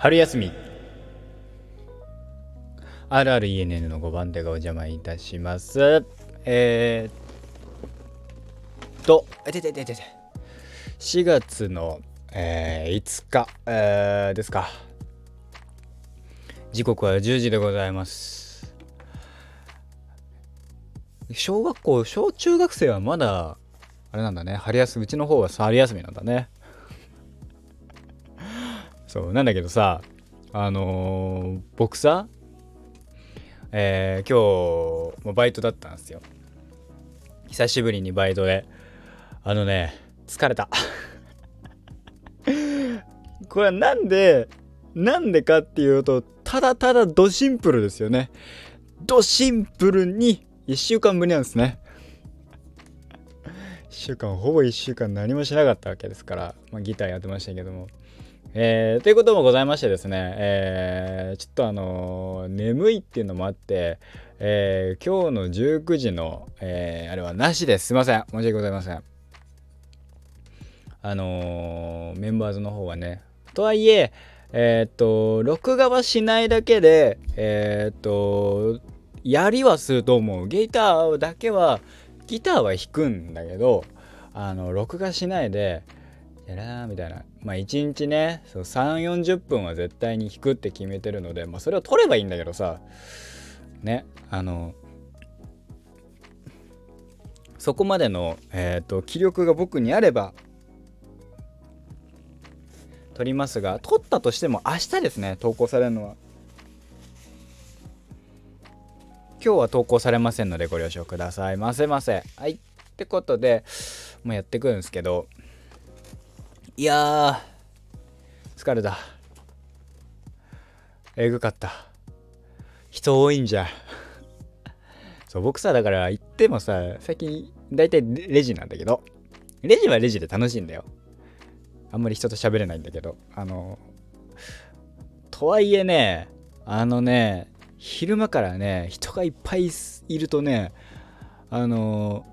春休み。RRENN の5番手がお邪魔いたします。えー、っとえててててて。4月の、えー、5日、えー、ですか。時刻は10時でございます。小学校小中学生はまだあれなんだね。春休みうちの方は春休みなんだね。そうなんだけどさあのー、僕さえー、今日バイトだったんですよ。久しぶりにバイトで。あのね疲れた。これはなんでなんでかっていうとただただドシンプルですよね。ドシンプルに1週間ぶりなんですね。1週間ほぼ1週間何もしなかったわけですから、まあ、ギターやってましたけども。えー、ということもございましてですね、えー、ちょっとあのー、眠いっていうのもあって、えー、今日の19時の、えー、あれはなしです。すいません。申し訳ございません。あの、メンバーズの方はね。とはいえ、え、っと、録画はしないだけで、え、っと、やりはすると思う。ギターだけは、ギターは弾くんだけど、あの、録画しないで、やらーみたいな。まあ1日ねそう3 4 0分は絶対に弾くって決めてるので、まあ、それを取ればいいんだけどさねあのそこまでの、えーと、気力が僕にあれば取りますが取ったとしても明日ですね投稿されるのは。今日は投稿されませんのでご了承ください。ませませ。はい。ってことでもうやってくるんですけどいや疲れた。えぐかった。人多いんじゃ。そう僕さだから行ってもさ最近大体レジなんだけど。レジはレジで楽しいんだよ。あんまり人と喋れないんだけど。あのとはいえねあのね昼間からね人がいっぱいいるとねあの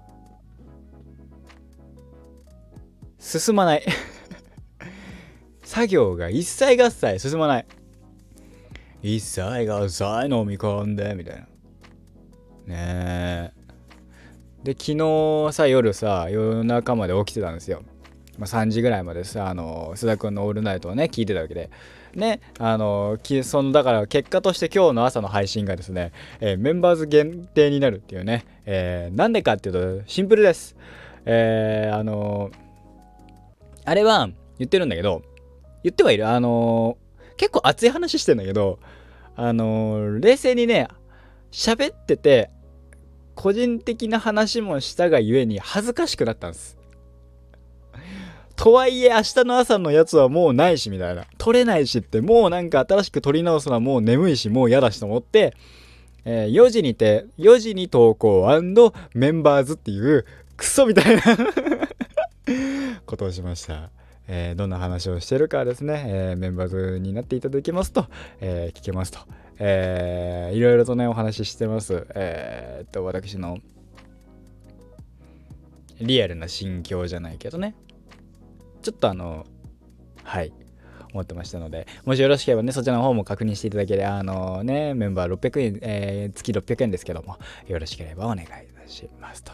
進まない。作業が一切合切進まない。一切合切飲み込んで、みたいな。ねえ。で、昨日さ、夜さ、夜中まで起きてたんですよ。まあ、3時ぐらいまでさ、あの、須田くんのオールナイトをね、聞いてたわけで。ね、あの、その、だから結果として今日の朝の配信がですね、えー、メンバーズ限定になるっていうね、えー、なんでかっていうと、シンプルです。えー、あのあれは言ってるんだけど、言ってはいる。あのー、結構熱い話してんだけど、あのー、冷静にね、喋ってて、個人的な話もしたがゆえに恥ずかしくなったんです。とはいえ明日の朝のやつはもうないしみたいな。撮れないしってもうなんか新しく撮り直すのはもう眠いしもう嫌だしと思って、えー、4時にて、4時に投稿メンバーズっていうクソみたいな ことをしました。えー、どんな話をしてるかですね、えー、メンバーズになっていただきますと、えー、聞けますと、えー、いろいろとね、お話ししてます。えー、っと、私のリアルな心境じゃないけどね、ちょっとあの、はい、思ってましたので、もしよろしければね、そちらの方も確認していただければ、あのね、メンバー600円、えー、月600円ですけども、よろしければお願いいたしますと。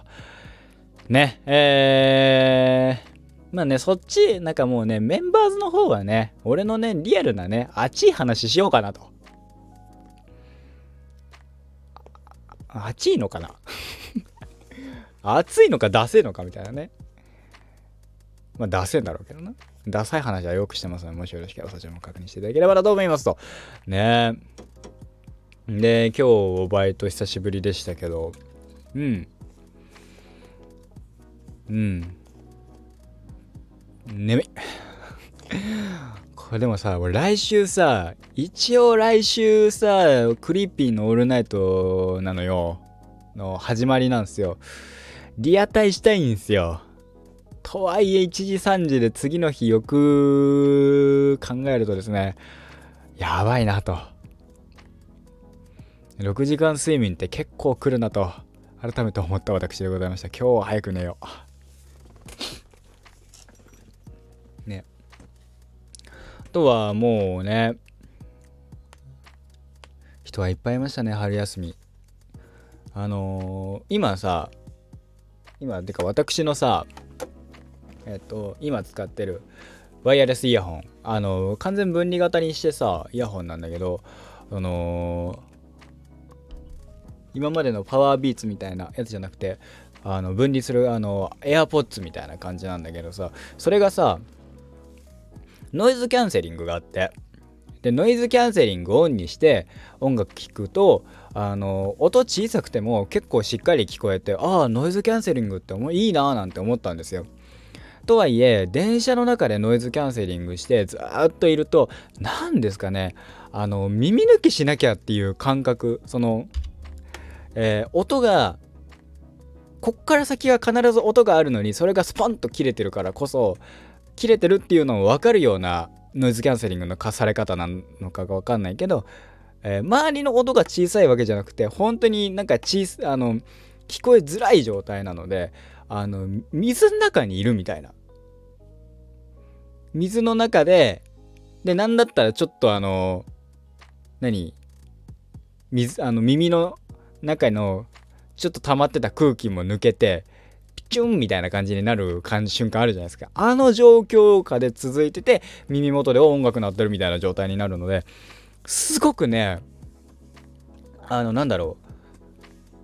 ね、えー、まあね、そっち、なんかもうね、メンバーズの方はね、俺のね、リアルなね、熱い話しようかなと。熱いのかな？熱いのかダセいのかみたいなね。まあ、ダセんだろうけどな。ダサい話はよくしてますので、もしよろしければそちらも確認していただければなと思いますと。ねえで、今日バイト久しぶりでしたけど、うん。うん。眠い。これでもさ、俺来週さ、一応来週さ、クリーピーのオールナイトなのよ。の始まりなんですよ。リアタイしたいんですよ。とはいえ1時3時で次の日よく考えるとですね、やばいなと。6時間睡眠って結構来るなと、改めて思った私でございました。今日は早く寝よう。とはもうね人はいっぱいいましたね春休み。あのー、今さ今てか私のさえっと今使ってるワイヤレスイヤホンあのー、完全分離型にしてさイヤホンなんだけどあのー今までのパワービーツみたいなやつじゃなくてあの分離するあの AirPods みたいな感じなんだけどさそれがさノイズキャンセリングがあってでノイズキャンセリングをオンにして音楽聴くとあの音小さくても結構しっかり聞こえてああノイズキャンセリングっていいなーなんて思ったんですよ。とはいえ電車の中でノイズキャンセリングしてずっといると何ですかねあの耳抜きしなきゃっていう感覚そのえー、音がこっから先は必ず音があるのにそれがスポンと切れてるからこそ切れてるっていうのも分かるようなノイズキャンセリングの課され方なのかが分かんないけど、えー、周りの音が小さいわけじゃなくて本当になんか小あの聞こえづらい状態なのであの水の中にいるみたいな。水の中ででなんだったらちょっとあの何？水あの耳の中のちょっと溜まってた空気も抜けてチュンみたいな感じになる感じ瞬間あるじゃないですか。あの状況下で続いてて耳元で音楽鳴ってるみたいな状態になるのですごくねあのなんだろう。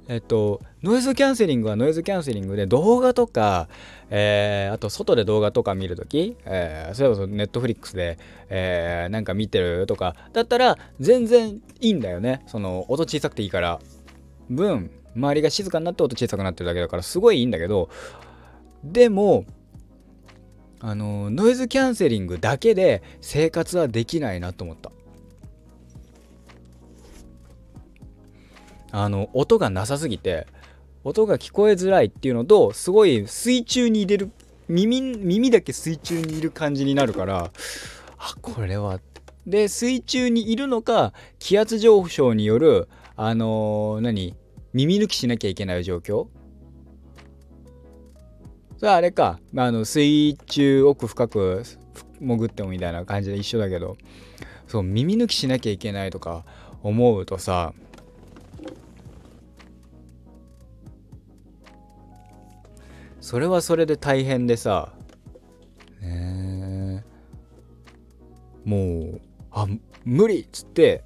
えっとノイズキャンセリングはノイズキャンセリングで動画とか、えー、あと外で動画とか見るとき、えー、それこそネットフリックスで、えー、なんか見てるとかだったら全然いいんだよね。その音小さくていいから。分周りが静かになって音小さくなってるだけだからすごいいいんだけどでもあのノイズキャンセリングだけで生活はできないなと思った。あの音がなさすぎて音が聞こえづらいっていうのとすごい水中に入れる耳耳だけ水中にいる感じになるからあこれは。で水中にいるのか気圧上昇によるあのー、何？耳抜きしなきゃいけない状況。それはあれか、まあ、あの水中奥深く潜ってもみたいな感じで一緒だけど。そう耳抜きしなきゃいけないとか思うとさそれはそれで大変でさねもうあ無理っつって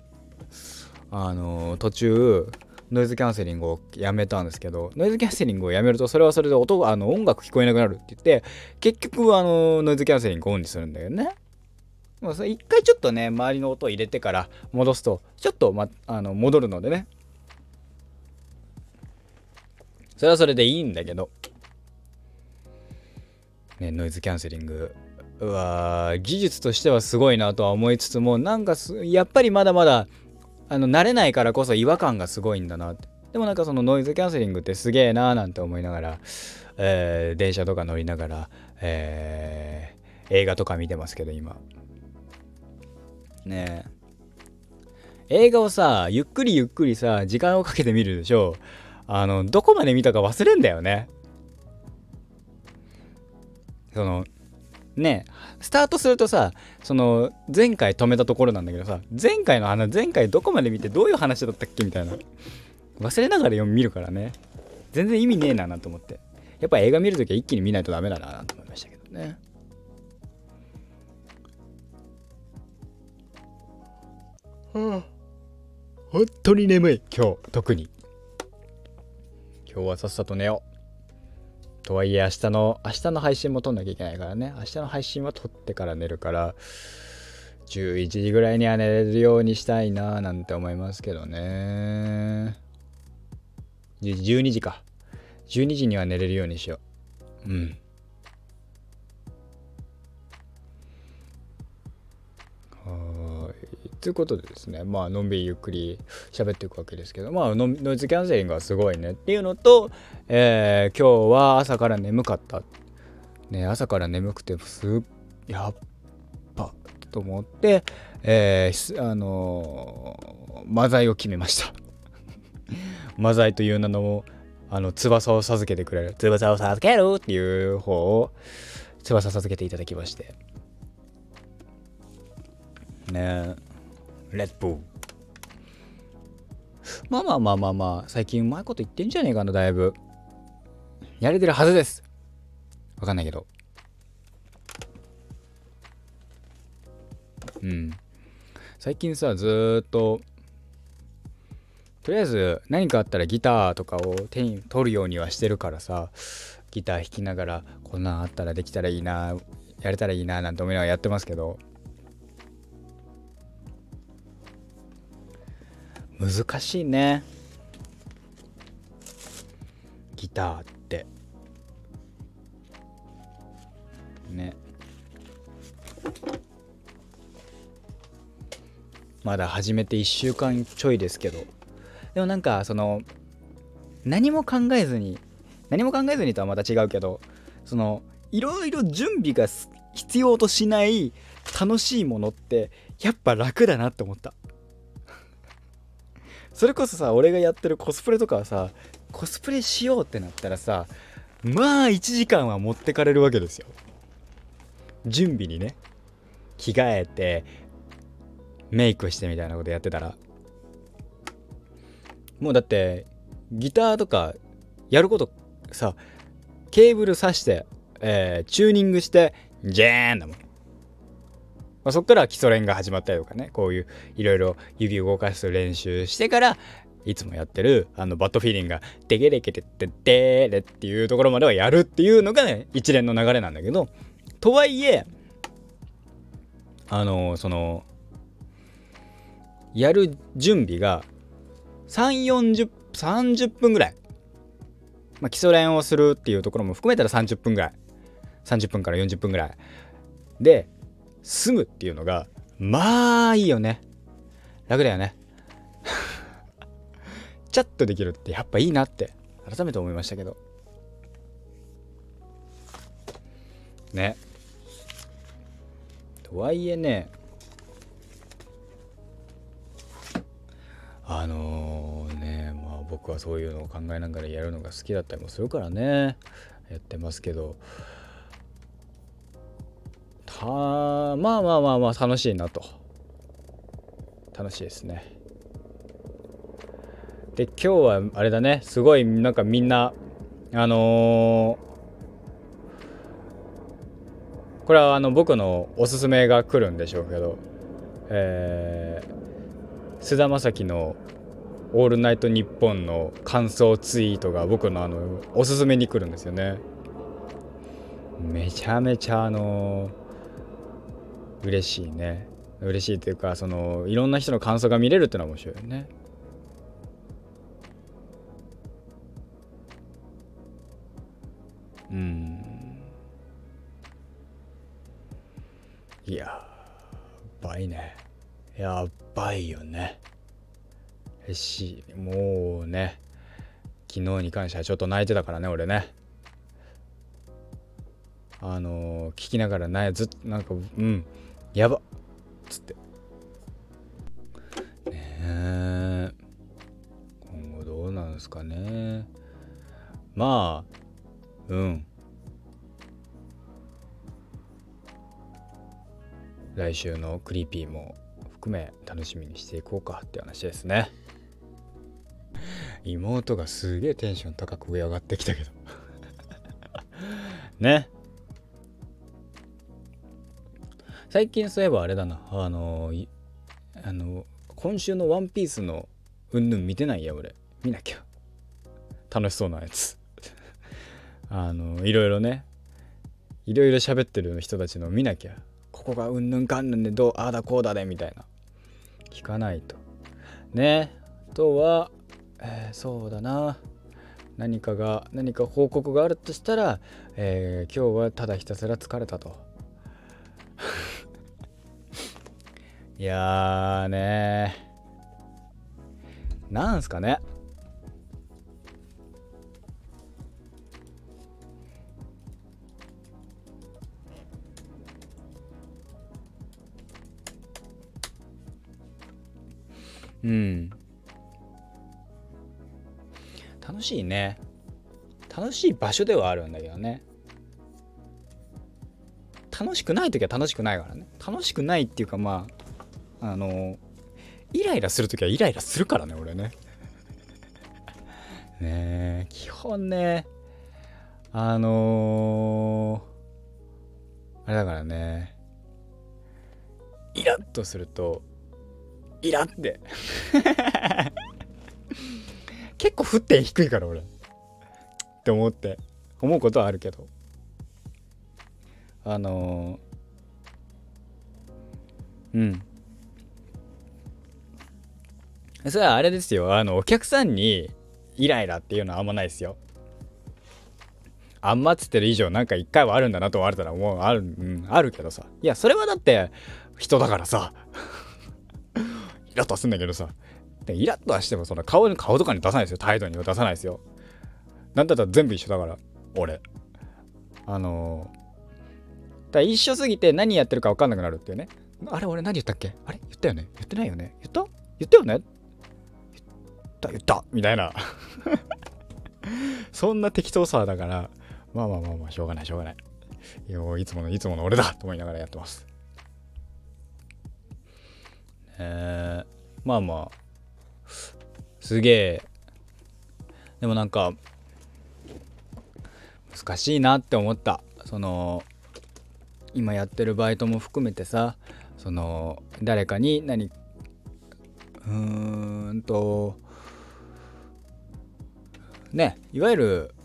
あの途中ノイズキャンセリングをやめたんですけどノイズキャンセリングをやめるとそれはそれで音あの音楽聞こえなくなるって言って結局あのノイズキャンセリングをオンにするんだよね。まあ、それ一回ちょっとね周りの音を入れてから戻すとちょっと、ま、あの戻るのでね。それはそれでいいんだけど、ね、ノイズキャンセリング。は技術としてはすごいなとは思いつつもなんかやっぱりまだまだあの慣れないからこそ違和感がすごいんだなって。でもなんかそのノイズキャンセリングってすげえなーなんて思いながら、えー、電車とか乗りながら、えー、映画とか見てますけど今。ねえ。映画をさゆっくりゆっくりさ時間をかけて見るでしょ。あのどこまで見たか忘れんだよね。そのねスタートするとさその前回止めたところなんだけどさ前回の話前回どこまで見てどういう話だったっけみたいな。忘れながら読み見るからね。全然意味ねえななと思って。やっぱ映画見るときは一気に見ないとダメだなと思いましたけどね。はあ。本当に眠い今日。特に。今日はさっさと寝よう。とはいえ明日の明日の配信も撮んなきゃいけないからね。明日の配信は撮ってから寝るから11時ぐらいには寝れるようにしたいななんて思いますけどね。12時か。12時には寝れるようにしよう。うん。ということでですねまあのんびりゆっくり喋っていくわけですけどまあノイズキャンセリングはすごいねっていうのと、えー、今日は朝から眠かった。ね朝から眠くてすやっぱと思って、えー、あのー、マザイを決めました。マザイという名のあの翼を授けてくれる翼を授けるっていう方を翼授けていただきまして。ね。えレッドブまあまあまあまあまあ最近うまいこと言ってんじゃねえかなだいぶ。やれてるはずです。わかんないけど。うん。最近さずっととりあえず何かあったらギターとかを手に取るようにはしてるからさギター弾きながらこんなんあったらできたらいいなやれたらいいななんて思いながらやってますけど。難しいね。ギターって。ね。まだ始めて1週間ちょいですけど。でもなんかその何も考えずに何も考えずにとはまた違うけどそのいろいろ準備が必要としない楽しいものってやっぱ楽だなって思った。それこそさ俺がやってるコスプレとかはさコスプレしようってなったらさまあ1時間は持ってかれるわけですよ。準備にね。着替えてメイクしてみたいなことやってたら。もうだってギターとかやることさケーブル挿して、えー、チューニングしてジェーンだもん、まあ、そっから基礎練が始まったりとかねこういういろいろ指動かす練習してからいつもやってるあのバッドフィーリングがデゲレケテテテレっていうところまではやるっていうのがね一連の流れなんだけどとはいえあのそのやる準備が3 4 0 30分ぐらい、まあ、基礎練をするっていうところも含めたら30分ぐらい。30分から40分ぐらい。で済むっていうのがまあいいよね。楽だよね。チャッとできるってやっぱいいなって改めて思いましたけど。ね。とはいえねあのー、ねまあ僕はそういうのを考えながらやるのが好きだったりもするからね。やってますけど。たまあまあまあまあ楽しいなと。楽しいですね。で今日はあれだね。すごいなんかみんなあのー、これはあの僕のおすすめが来るんでしょうけどえー菅田将暉の「オールナイトニッポン」の感想ツイートが僕のあのおすすめに来るんですよね。めちゃめちゃあの嬉しいね。嬉しいというかそのいろんな人の感想が見れるってのは面白いよね。うん。いやばいね。やばいよね。嬉。しい、もうね、昨日に関してはちょっと泣いてたからね、俺ね。あのー、聞きながらね、ずっと、なんか、うん、やばっつって。ねえ。今後どうなんですかね。まあ、うん。来週のクリーピーも含め楽しみにしていこうかって話ですね妹がすげえテンション高く上上がってきたけど ね最近そういえばあれだなあのあの今週の「ワンピースのうんぬん見てないや俺見なきゃ楽しそうなやつ あのいろいろねいろいろ喋ってる人たちの見なきゃここがうんぬんかんぬんでどうああだこうだでみたいな聞かないと。ね。あとは、えー、そうだな。何かが何か報告があるとしたら、えー、今日はただひたすら疲れたと。いやーねなんすかね。うん。楽しいね。楽しい場所ではあるんだけどね。楽しくない時は楽しくないからね。楽しくないっていうかまああのイライラする時はイライラするからね俺ね。ねえ基本ねあのー、あれだからねイラッとするとイラって。結構沸点低いから俺。って思って。思うことはあるけど。あのー、うん。それはあれですよ。あのお客さんにイライラっていうのはあんまないですよ。あんまっつってる以上なんか一回はあるんだなと思われたらもうある、うん、あるけどさ。いやそれはだって人だからさ。イラッとはすんだけどさ。でイラッとはしてもその顔に顔とかに出さないですよ。態度には出さないですよ。なんだったら全部一緒だから。俺。あのー、だ一緒すぎて何やってるか分かんなくなるっていうね。あれ俺何言ったっけ？あれ？言ったよね？言ってないよね？言った？言ったよね？った言ったみたいな。そんな適当さだからまあまあまあまあしょうがないしょうがない。いやいつものいつもの俺だと思いながらやってます。えー、まあまあ。すげえ。でもなんか難しいなって思った。その今やってるバイトも含めてさその誰かに何うーんとねいわゆる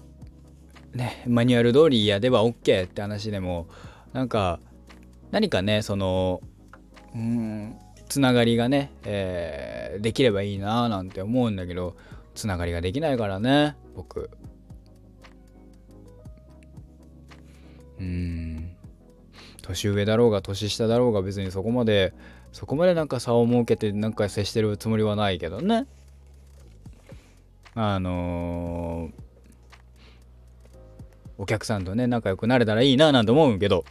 ねマニュアル通りやでは OK って話でもなんか何かねそのうんつながりがね、えー、できればいいななんて思うんだけどつながりができないからね僕。うん。年上だろうが年下だろうが別にそこまでそこまでなんか差を設けてなんか接してるつもりはないけどね。あのー、お客さんとね仲良くなれたらいいななんて思うけど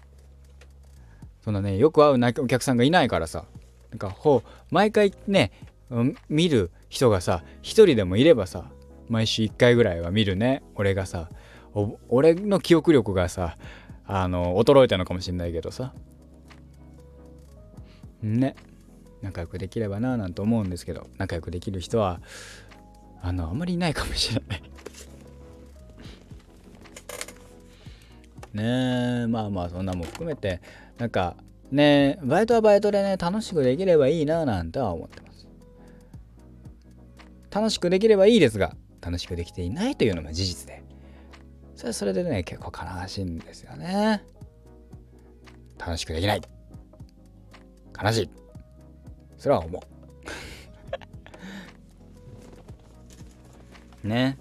そんなねよく会うお客さんがいないからさなんかほう毎回ね見る人がさ一人でもいればさ毎週1回ぐらいは見るね俺がさ俺の記憶力がさあの衰えたのかもしんないけどさ。ね仲良くできればななんて思うんですけど仲良くできる人はあのあんまりいないかもしれない。ねえまあまあそんなも含めてなんかねバイトはバイトでね楽しくできればいいななんては思ってます。楽しくできればいいですが楽しくできていないというのが事実で。それはそれでね結構悲しいんですよね。楽しくできない。悲しい。それは思う。ね。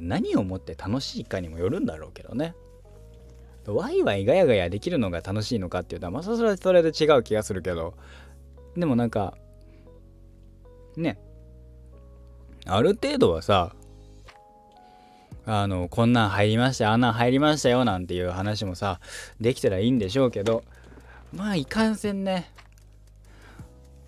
何をもって楽しいかにもよるんだろうけどね。ワイワイガヤガヤできるのが楽しいのかっていうとまあそれはそれで違う気がするけど。でもなんかね。ある程度はさあのこんなん入りましたあんなん入りましたよなんていう話もさできたらいいんでしょうけどまあいかんせんね。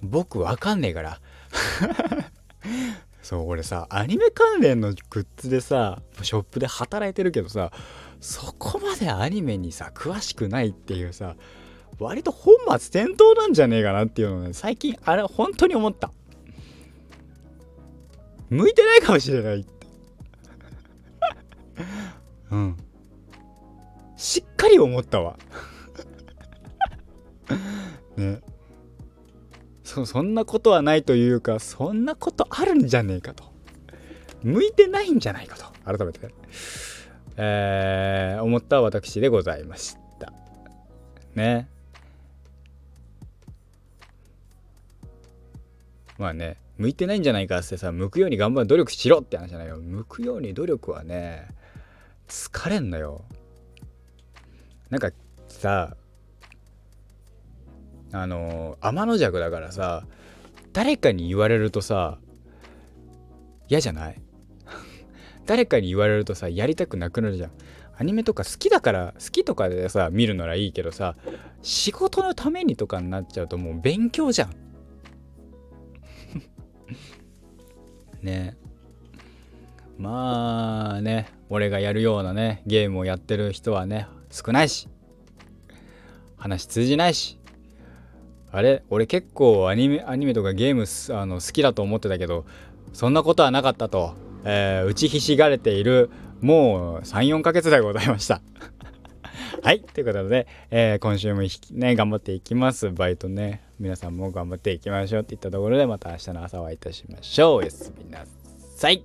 僕わかんねえから。そう俺さアニメ関連のグッズでさショップで働いてるけどさそこまでアニメにさ詳しくないっていうさ割と本末転倒なんじゃねえかなっていうのね最近あれ本当に思った。向いてないかもしれないって。うん。しっかり思ったわ。ね。そ そんなことはないというかそんなことあるんじゃねえかと。向いてないんじゃないかと。改めて、えー、思った私でございました。ね。まあね向いてないんじゃないかってさ向くように頑張る努力しろって話じゃないよ。向くように努力はね疲れんのよ。なんかさあの天の弱だからさ誰かに言われるとさ嫌じゃない？誰かに言われるとさ やりたくなくなるじゃん。アニメとか好きだから好きとかでさ見るならいいけどさ仕事のためにとかになっちゃうともう勉強じゃん。ね。まあね俺がやるようなねゲームをやってる人はね少ないし話通じないしあれ？俺結構アニメアニメとかゲームあの好きだと思ってたけどそんなことはなかったと、えー、打ちひしがれているもう34ヶ月でございました。はいということで、えー、今週もね頑張っていきます。バイトね皆さんも頑張っていきましょうっていったところでまた明日の朝お会いいたしましょう。おやすみなさい。